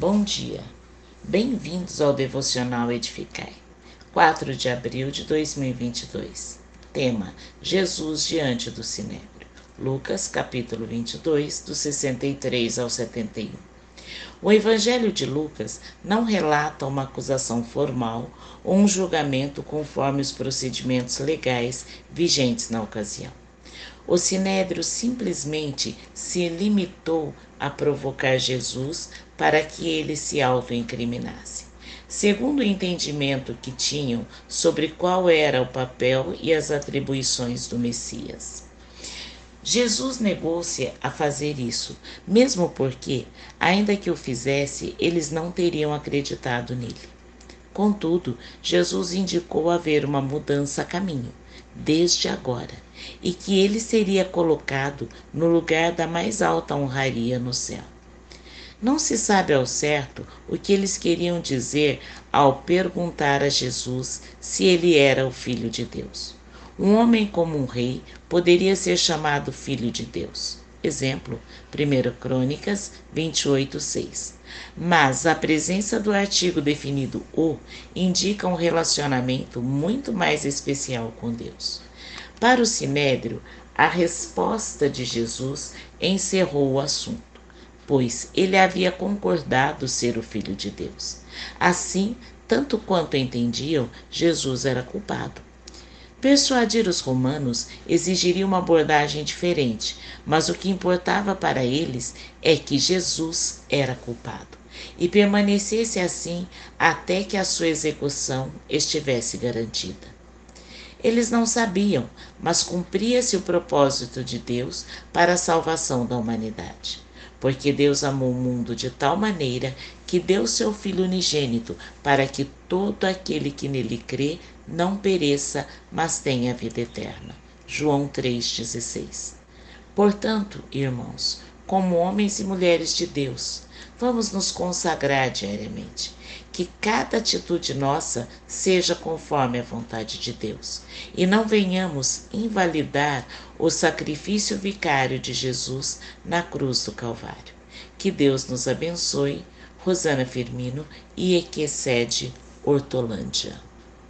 Bom dia, bem-vindos ao Devocional Edificai, 4 de abril de 2022. Tema: Jesus diante do Sinédrio. Lucas, capítulo 22, do 63 ao 71. O Evangelho de Lucas não relata uma acusação formal ou um julgamento conforme os procedimentos legais vigentes na ocasião. O sinédrio simplesmente se limitou a provocar Jesus para que ele se autoincriminasse. Segundo o entendimento que tinham sobre qual era o papel e as atribuições do Messias. Jesus negou-se a fazer isso, mesmo porque, ainda que o fizesse, eles não teriam acreditado nele. Contudo, Jesus indicou haver uma mudança a caminho, desde agora, e que ele seria colocado no lugar da mais alta honraria no céu. Não se sabe ao certo o que eles queriam dizer ao perguntar a Jesus se ele era o Filho de Deus. Um homem como um rei poderia ser chamado Filho de Deus. Exemplo, 1 Crônicas 28, 6. Mas a presença do artigo definido o indica um relacionamento muito mais especial com Deus. Para o Sinédrio, a resposta de Jesus encerrou o assunto, pois ele havia concordado ser o Filho de Deus. Assim, tanto quanto entendiam, Jesus era culpado. Persuadir os romanos exigiria uma abordagem diferente, mas o que importava para eles é que Jesus era culpado e permanecesse assim até que a sua execução estivesse garantida. Eles não sabiam, mas cumpria-se o propósito de Deus para a salvação da humanidade. Porque Deus amou o mundo de tal maneira que deu seu Filho unigênito para que todo aquele que nele crê não pereça, mas tenha vida eterna. João 3,16. Portanto, irmãos, como homens e mulheres de Deus, vamos nos consagrar diariamente. Que cada atitude nossa seja conforme a vontade de Deus e não venhamos invalidar o sacrifício vicário de Jesus na cruz do Calvário. Que Deus nos abençoe. Rosana Firmino e Equecede Hortolândia.